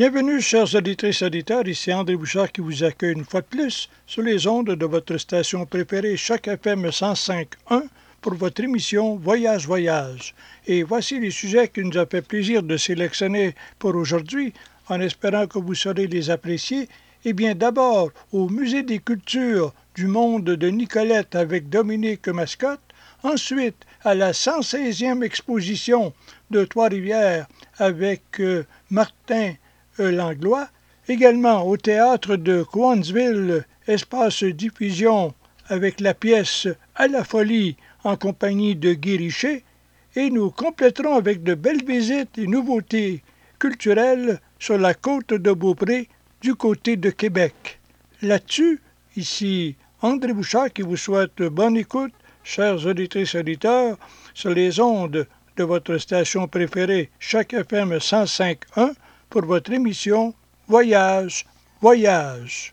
Bienvenue, chers auditrices auditeurs, ici André Bouchard qui vous accueille une fois de plus sur les ondes de votre station préférée, Choc FM 105.1, pour votre émission Voyage Voyage. Et voici les sujets qu'il nous a fait plaisir de sélectionner pour aujourd'hui, en espérant que vous saurez les apprécier. Eh bien, d'abord, au Musée des cultures du monde de Nicolette avec Dominique Mascotte, ensuite à la 116e exposition de Trois-Rivières avec euh, Martin Langlois, également au théâtre de Coansville, espace diffusion avec la pièce À la folie en compagnie de Guy Richer, et nous compléterons avec de belles visites et nouveautés culturelles sur la côte de Beaupré du côté de Québec. Là-dessus, ici André Bouchard qui vous souhaite bonne écoute, chers auditrices et auditeurs, sur les ondes de votre station préférée, chaque FM 105.1, pour votre émission Voyage, Voyage.